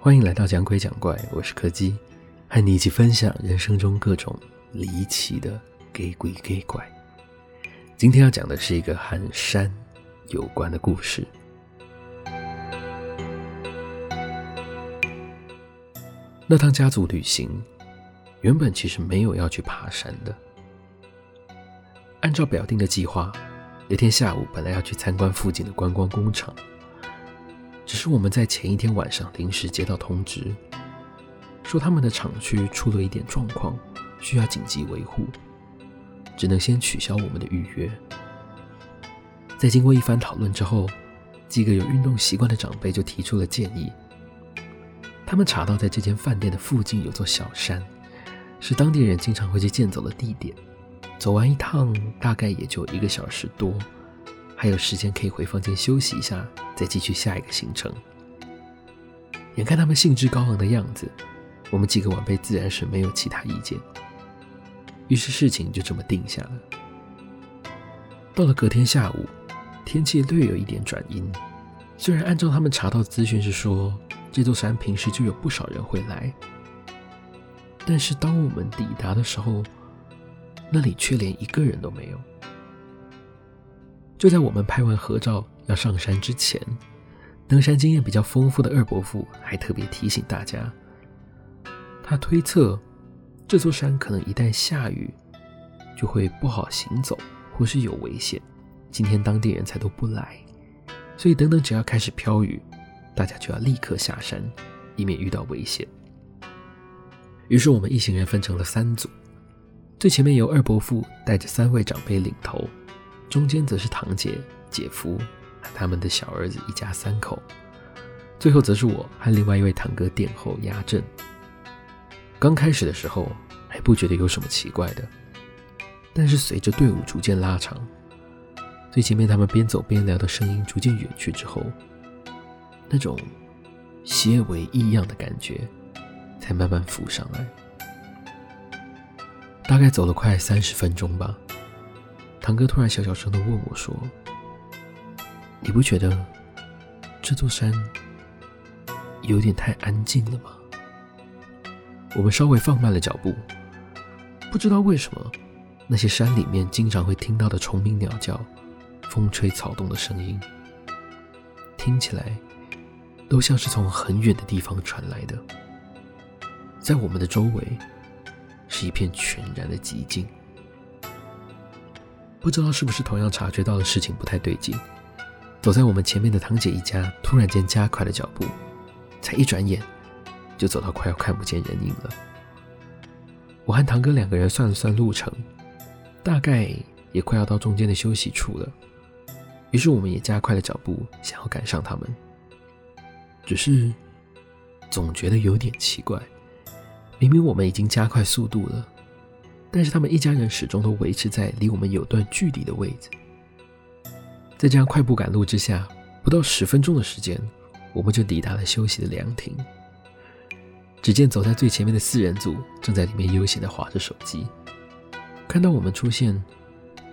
欢迎来到讲鬼讲怪，我是柯基，和你一起分享人生中各种离奇的给鬼给怪。今天要讲的是一个和山有关的故事。那趟家族旅行原本其实没有要去爬山的，按照表定的计划，那天下午本来要去参观附近的观光工厂。只是我们在前一天晚上临时接到通知，说他们的厂区出了一点状况，需要紧急维护，只能先取消我们的预约。在经过一番讨论之后，几个有运动习惯的长辈就提出了建议。他们查到在这间饭店的附近有座小山，是当地人经常会去健走的地点，走完一趟大概也就一个小时多。还有时间可以回房间休息一下，再继续下一个行程。眼看他们兴致高昂的样子，我们几个晚辈自然是没有其他意见。于是事情就这么定下了。到了隔天下午，天气略有一点转阴。虽然按照他们查到的资讯是说，这座山平时就有不少人会来，但是当我们抵达的时候，那里却连一个人都没有。就在我们拍完合照要上山之前，登山经验比较丰富的二伯父还特别提醒大家，他推测这座山可能一旦下雨就会不好行走，或是有危险。今天当地人才都不来，所以等等只要开始飘雨，大家就要立刻下山，以免遇到危险。于是我们一行人分成了三组，最前面由二伯父带着三位长辈领头。中间则是堂姐、姐夫和他们的小儿子一家三口，最后则是我和另外一位堂哥殿后压阵。刚开始的时候还不觉得有什么奇怪的，但是随着队伍逐渐拉长，最前面他们边走边聊的声音逐渐远去之后，那种些微异样的感觉才慢慢浮上来。大概走了快三十分钟吧。堂哥突然小小声的问我说：“你不觉得这座山有点太安静了吗？”我们稍微放慢了脚步，不知道为什么，那些山里面经常会听到的虫鸣鸟叫、风吹草动的声音，听起来都像是从很远的地方传来的。在我们的周围是一片全然的寂静。不知道是不是同样察觉到了事情不太对劲，走在我们前面的堂姐一家突然间加快了脚步，才一转眼就走到快要看不见人影了。我和堂哥两个人算了算路程，大概也快要到中间的休息处了，于是我们也加快了脚步，想要赶上他们。只是总觉得有点奇怪，明明我们已经加快速度了。但是他们一家人始终都维持在离我们有段距离的位置。在这样快步赶路之下，不到十分钟的时间，我们就抵达了休息的凉亭。只见走在最前面的四人组正在里面悠闲地划着手机。看到我们出现，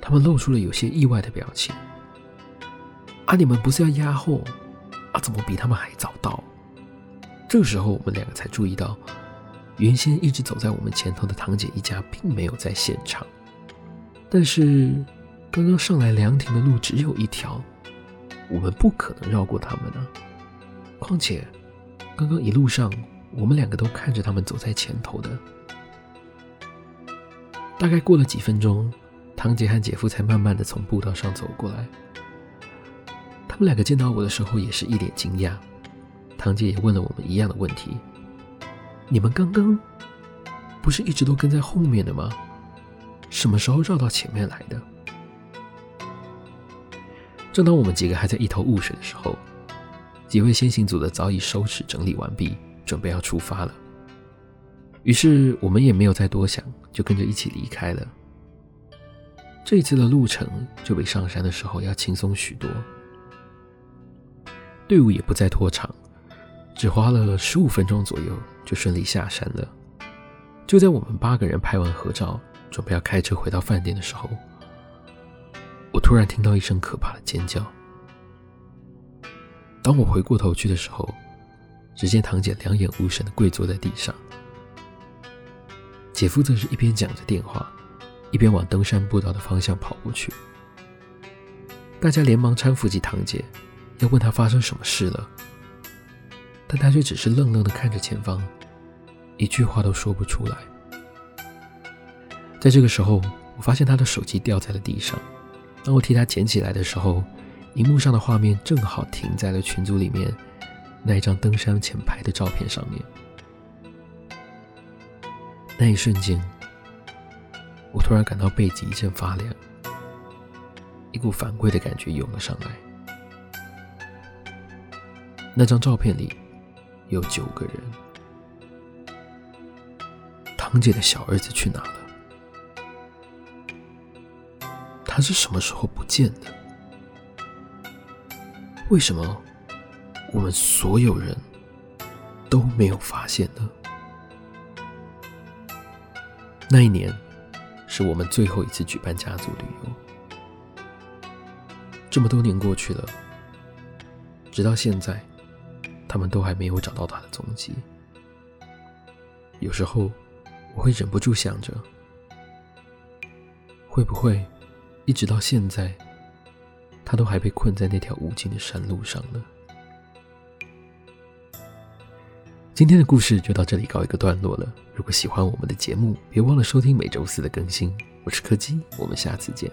他们露出了有些意外的表情。啊，你们不是要压货？啊，怎么比他们还早到？这个时候，我们两个才注意到。原先一直走在我们前头的堂姐一家并没有在现场，但是刚刚上来凉亭的路只有一条，我们不可能绕过他们啊！况且刚刚一路上我们两个都看着他们走在前头的。大概过了几分钟，堂姐和姐夫才慢慢的从步道上走过来。他们两个见到我的时候也是一脸惊讶，堂姐也问了我们一样的问题。你们刚刚不是一直都跟在后面的吗？什么时候绕到前面来的？正当我们几个还在一头雾水的时候，几位先行组的早已收拾整理完毕，准备要出发了。于是我们也没有再多想，就跟着一起离开了。这一次的路程就比上山的时候要轻松许多，队伍也不再拖长。只花了十五分钟左右，就顺利下山了。就在我们八个人拍完合照，准备要开车回到饭店的时候，我突然听到一声可怕的尖叫。当我回过头去的时候，只见堂姐两眼无神的跪坐在地上，姐夫则是一边讲着电话，一边往登山步道的方向跑过去。大家连忙搀扶起堂姐，要问她发生什么事了，但他却只是愣愣的看着前方，一句话都说不出来。在这个时候，我发现他的手机掉在了地上。当我替他捡起来的时候，荧幕上的画面正好停在了群组里面那一张登山前拍的照片上面。那一瞬间，我突然感到背脊一阵发凉，一股反胃的感觉涌了上来。那张照片里有九个人，堂姐的小儿子去哪了？他是什么时候不见的？为什么我们所有人都没有发现呢？那一年是我们最后一次举办家族旅游。这么多年过去了，直到现在，他们都还没有找到他的踪迹。有时候我会忍不住想着，会不会？一直到现在，他都还被困在那条无尽的山路上呢。今天的故事就到这里告一个段落了。如果喜欢我们的节目，别忘了收听每周四的更新。我是柯基，我们下次见。